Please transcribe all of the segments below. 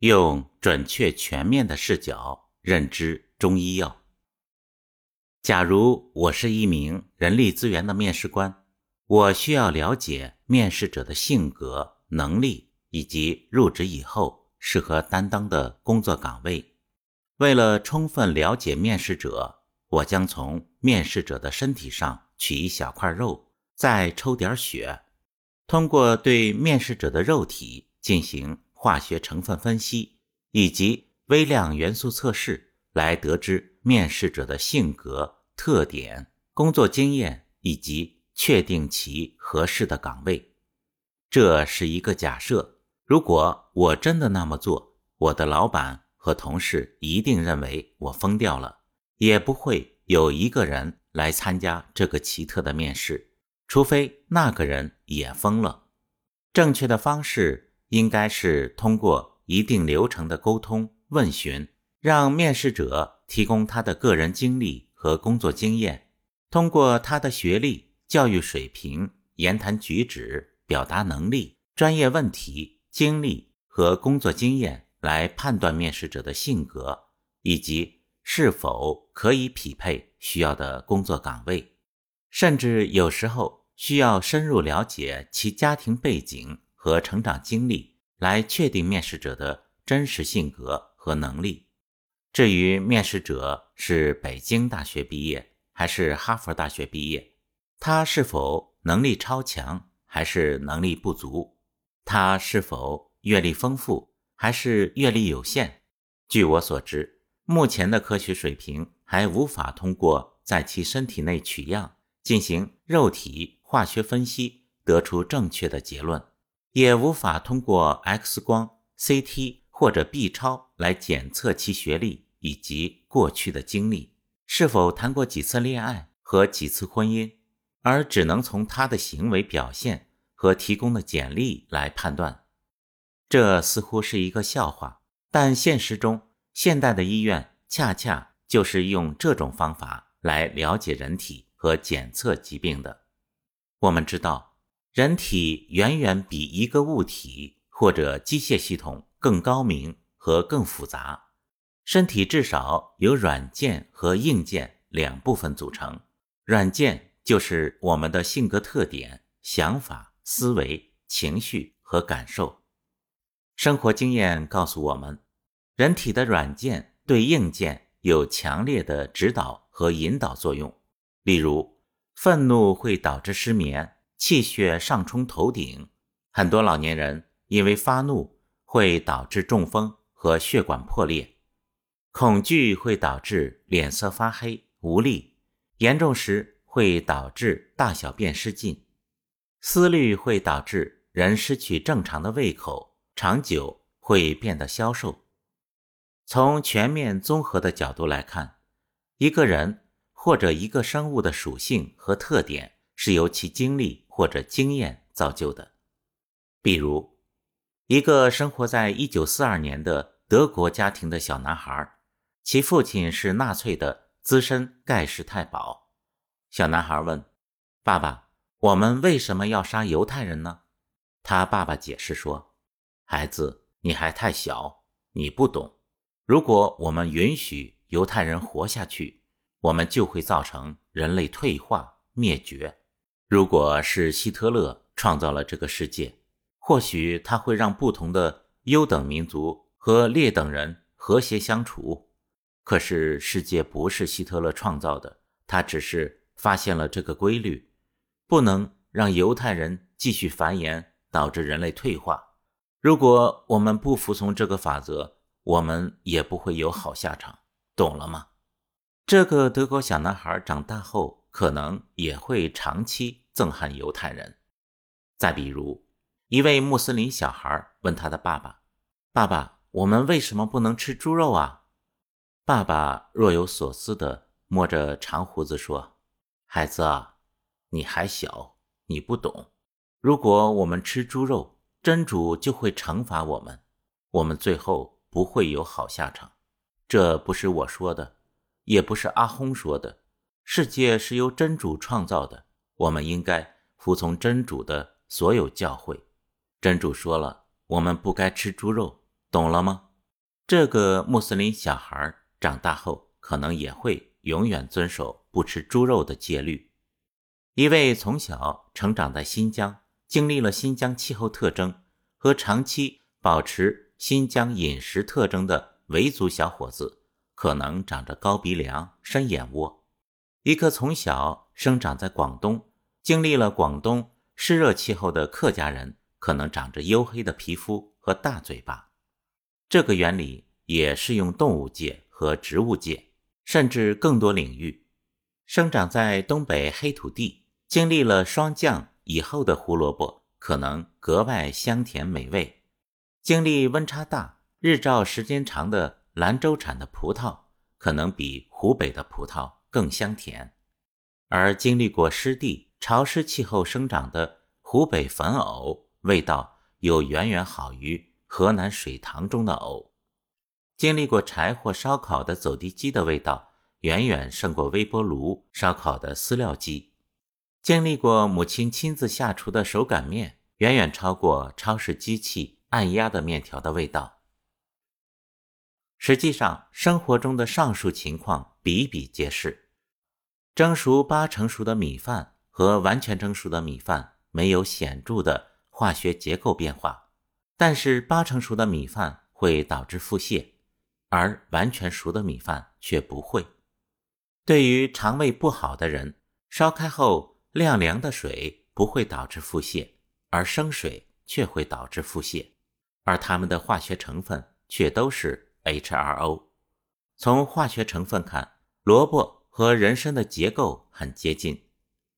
用准确全面的视角认知中医药。假如我是一名人力资源的面试官，我需要了解面试者的性格、能力以及入职以后适合担当的工作岗位。为了充分了解面试者，我将从面试者的身体上取一小块肉，再抽点血，通过对面试者的肉体进行。化学成分分析以及微量元素测试，来得知面试者的性格特点、工作经验以及确定其合适的岗位。这是一个假设。如果我真的那么做，我的老板和同事一定认为我疯掉了，也不会有一个人来参加这个奇特的面试，除非那个人也疯了。正确的方式。应该是通过一定流程的沟通问询，让面试者提供他的个人经历和工作经验，通过他的学历、教育水平、言谈举止、表达能力、专业问题、经历和工作经验来判断面试者的性格以及是否可以匹配需要的工作岗位，甚至有时候需要深入了解其家庭背景。和成长经历来确定面试者的真实性格和能力。至于面试者是北京大学毕业还是哈佛大学毕业，他是否能力超强还是能力不足，他是否阅历丰富还是阅历有限，据我所知，目前的科学水平还无法通过在其身体内取样进行肉体化学分析得出正确的结论。也无法通过 X 光、CT 或者 B 超来检测其学历以及过去的经历，是否谈过几次恋爱和几次婚姻，而只能从他的行为表现和提供的简历来判断。这似乎是一个笑话，但现实中，现代的医院恰恰就是用这种方法来了解人体和检测疾病的。我们知道。人体远远比一个物体或者机械系统更高明和更复杂。身体至少由软件和硬件两部分组成。软件就是我们的性格特点、想法、思维、情绪和感受。生活经验告诉我们，人体的软件对硬件有强烈的指导和引导作用。例如，愤怒会导致失眠。气血上冲头顶，很多老年人因为发怒会导致中风和血管破裂；恐惧会导致脸色发黑、无力，严重时会导致大小便失禁；思虑会导致人失去正常的胃口，长久会变得消瘦。从全面综合的角度来看，一个人或者一个生物的属性和特点是由其经历。或者经验造就的，比如一个生活在一九四二年的德国家庭的小男孩，其父亲是纳粹的资深盖世太保。小男孩问：“爸爸，我们为什么要杀犹太人呢？”他爸爸解释说：“孩子，你还太小，你不懂。如果我们允许犹太人活下去，我们就会造成人类退化灭绝。”如果是希特勒创造了这个世界，或许他会让不同的优等民族和劣等人和谐相处。可是世界不是希特勒创造的，他只是发现了这个规律：不能让犹太人继续繁衍，导致人类退化。如果我们不服从这个法则，我们也不会有好下场，懂了吗？这个德国小男孩长大后。可能也会长期憎恨犹太人。再比如，一位穆斯林小孩问他的爸爸：“爸爸，我们为什么不能吃猪肉啊？”爸爸若有所思地摸着长胡子说：“孩子啊，你还小，你不懂。如果我们吃猪肉，真主就会惩罚我们，我们最后不会有好下场。这不是我说的，也不是阿訇说的。”世界是由真主创造的，我们应该服从真主的所有教诲。真主说了，我们不该吃猪肉，懂了吗？这个穆斯林小孩长大后可能也会永远遵守不吃猪肉的戒律。一位从小成长在新疆，经历了新疆气候特征和长期保持新疆饮食特征的维族小伙子，可能长着高鼻梁、深眼窝；一个从小生长在广东，经历了广东湿热气候的客家人，可能长着黝黑的皮肤和大嘴巴。这个原理也适用动物界和植物界，甚至更多领域。生长在东北黑土地、经历了霜降以后的胡萝卜，可能格外香甜美味；经历温差大、日照时间长的兰州产的葡萄，可能比湖北的葡萄更香甜；而经历过湿地、潮湿气候生长的湖北粉藕，味道又远远好于。河南水塘中的藕，经历过柴火烧烤的走地鸡的味道，远远胜过微波炉烧烤的饲料鸡；经历过母亲亲自下厨的手擀面，远远超过超市机器按压的面条的味道。实际上，生活中的上述情况比比皆是。蒸熟八成熟的米饭和完全蒸熟的米饭没有显著的化学结构变化。但是八成熟的米饭会导致腹泻，而完全熟的米饭却不会。对于肠胃不好的人，烧开后晾凉的水不会导致腹泻，而生水却会导致腹泻。而它们的化学成分却都是 H2O。从化学成分看，萝卜和人参的结构很接近，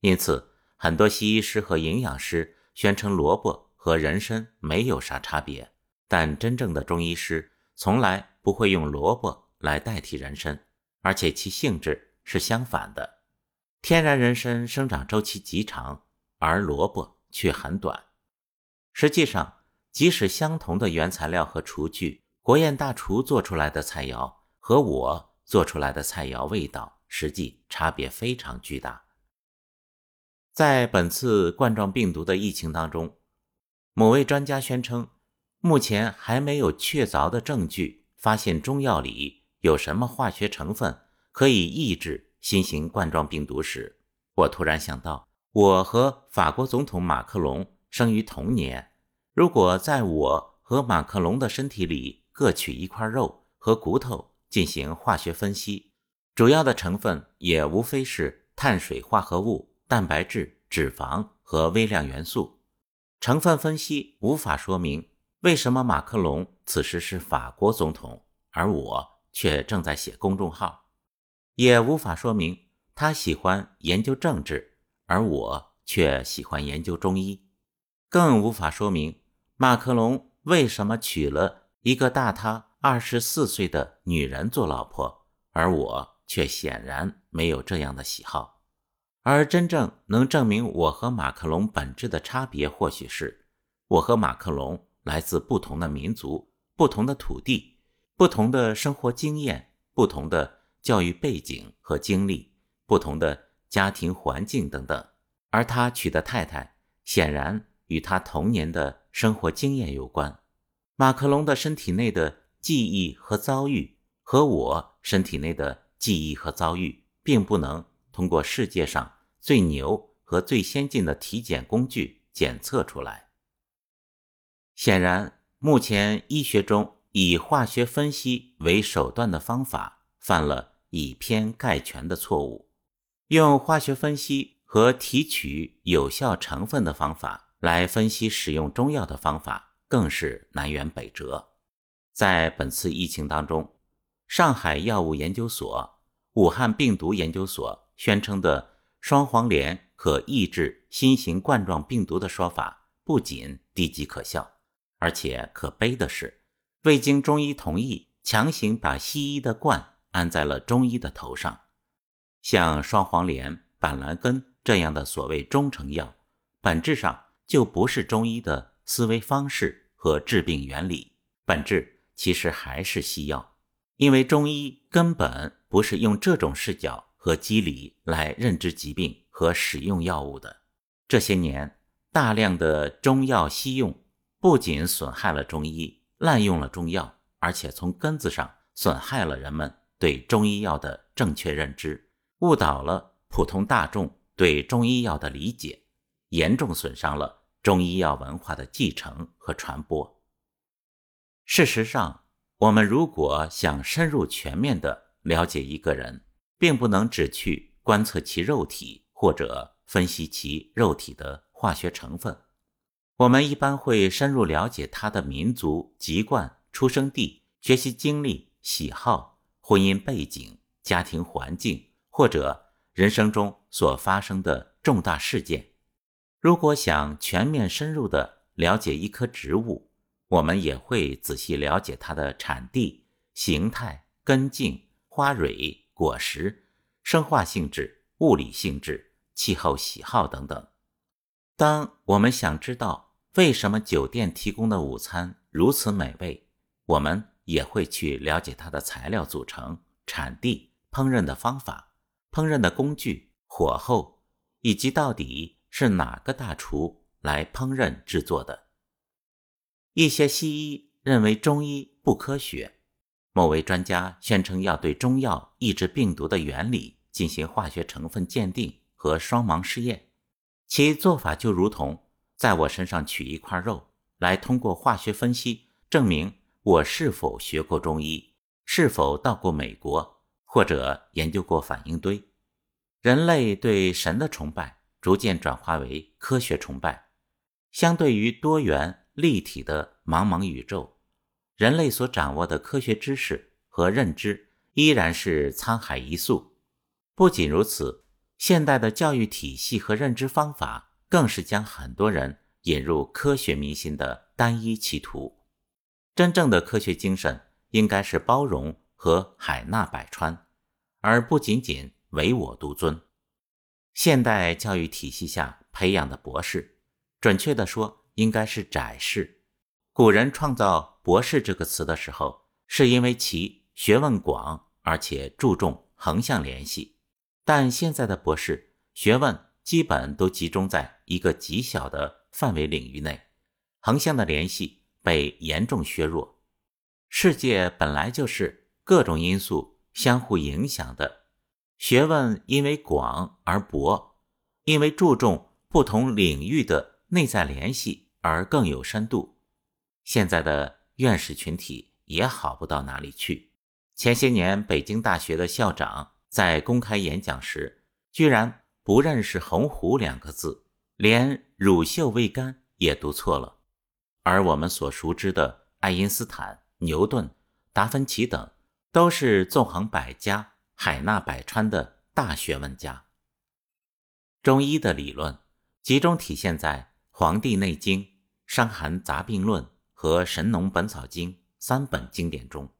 因此很多西医师和营养师宣称萝卜。和人参没有啥差别，但真正的中医师从来不会用萝卜来代替人参，而且其性质是相反的。天然人参生长周期极长，而萝卜却很短。实际上，即使相同的原材料和厨具，国宴大厨做出来的菜肴和我做出来的菜肴味道，实际差别非常巨大。在本次冠状病毒的疫情当中。某位专家宣称，目前还没有确凿的证据发现中药里有什么化学成分可以抑制新型冠状病毒时，我突然想到，我和法国总统马克龙生于同年。如果在我和马克龙的身体里各取一块肉和骨头进行化学分析，主要的成分也无非是碳水化合物、蛋白质、脂肪和微量元素。成分分析无法说明为什么马克龙此时是法国总统，而我却正在写公众号；也无法说明他喜欢研究政治，而我却喜欢研究中医；更无法说明马克龙为什么娶了一个大他二十四岁的女人做老婆，而我却显然没有这样的喜好。而真正能证明我和马克龙本质的差别，或许是我和马克龙来自不同的民族、不同的土地、不同的生活经验、不同的教育背景和经历、不同的家庭环境等等。而他娶的太太显然与他童年的生活经验有关。马克龙的身体内的记忆和遭遇和我身体内的记忆和遭遇，并不能通过世界上。最牛和最先进的体检工具检测出来。显然，目前医学中以化学分析为手段的方法犯了以偏概全的错误。用化学分析和提取有效成分的方法来分析使用中药的方法更是南辕北辙。在本次疫情当中，上海药物研究所、武汉病毒研究所宣称的。双黄连可抑制新型冠状病毒的说法不仅低级可笑，而且可悲的是，未经中医同意，强行把西医的冠安在了中医的头上。像双黄连、板蓝根这样的所谓中成药，本质上就不是中医的思维方式和治病原理，本质其实还是西药，因为中医根本不是用这种视角。和机理来认知疾病和使用药物的这些年，大量的中药西用，不仅损害了中医，滥用了中药，而且从根子上损害了人们对中医药的正确认知，误导了普通大众对中医药的理解，严重损伤了中医药文化的继承和传播。事实上，我们如果想深入全面地了解一个人，并不能只去观测其肉体或者分析其肉体的化学成分。我们一般会深入了解他的民族籍贯、出生地、学习经历、喜好、婚姻背景、家庭环境，或者人生中所发生的重大事件。如果想全面深入地了解一棵植物，我们也会仔细了解它的产地、形态、根茎、花蕊、果实、生化性质、物理性质、气候喜好等等。当我们想知道为什么酒店提供的午餐如此美味，我们也会去了解它的材料组成、产地、烹饪的方法、烹饪的工具、火候，以及到底是哪个大厨来烹饪制作的。一些西医认为中医不科学，某位专家宣称要对中药抑制病毒的原理进行化学成分鉴定和双盲试验，其做法就如同在我身上取一块肉来通过化学分析证明我是否学过中医，是否到过美国或者研究过反应堆。人类对神的崇拜逐渐转化为科学崇拜，相对于多元。立体的茫茫宇宙，人类所掌握的科学知识和认知依然是沧海一粟。不仅如此，现代的教育体系和认知方法更是将很多人引入科学迷信的单一企图。真正的科学精神应该是包容和海纳百川，而不仅仅唯我独尊。现代教育体系下培养的博士，准确地说。应该是窄士。古人创造“博士”这个词的时候，是因为其学问广，而且注重横向联系。但现在的博士学问基本都集中在一个极小的范围领域内，横向的联系被严重削弱。世界本来就是各种因素相互影响的，学问因为广而博，因为注重不同领域的内在联系。而更有深度。现在的院士群体也好不到哪里去。前些年，北京大学的校长在公开演讲时，居然不认识“鸿鹄”两个字，连“乳臭未干”也读错了。而我们所熟知的爱因斯坦、牛顿、达芬奇等，都是纵横百家、海纳百川的大学问家。中医的理论集中体现在《黄帝内经》。《伤寒杂病论》和《神农本草经》三本经典中，《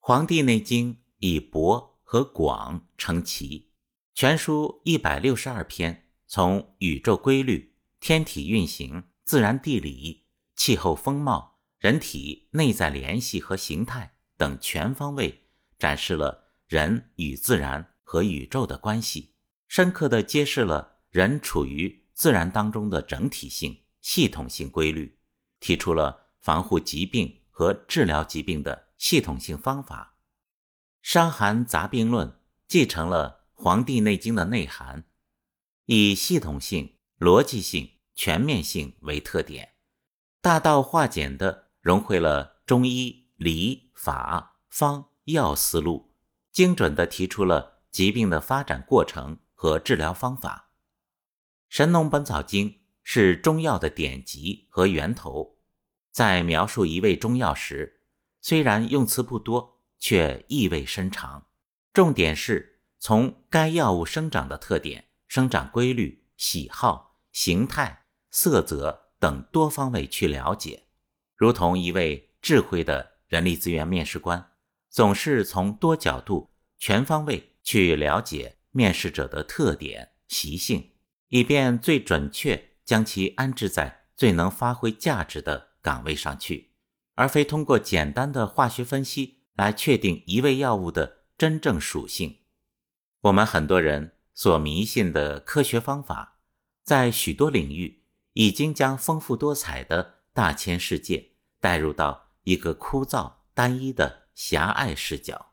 黄帝内经》以博和广称奇，全书一百六十二篇，从宇宙规律、天体运行、自然地理、气候风貌、人体内在联系和形态等全方位展示了人与自然和宇宙的关系，深刻地揭示了人处于自然当中的整体性。系统性规律，提出了防护疾病和治疗疾病的系统性方法。《伤寒杂病论》继承了《黄帝内经》的内涵，以系统性、逻辑性、全面性为特点，大道化简地融汇了中医理、法、方、药思路，精准地提出了疾病的发展过程和治疗方法。《神农本草经》。是中药的典籍和源头，在描述一味中药时，虽然用词不多，却意味深长。重点是从该药物生长的特点、生长规律、喜好、形态、色泽等多方位去了解，如同一位智慧的人力资源面试官，总是从多角度、全方位去了解面试者的特点、习性，以便最准确。将其安置在最能发挥价值的岗位上去，而非通过简单的化学分析来确定一味药物的真正属性。我们很多人所迷信的科学方法，在许多领域已经将丰富多彩的大千世界带入到一个枯燥单一的狭隘视角。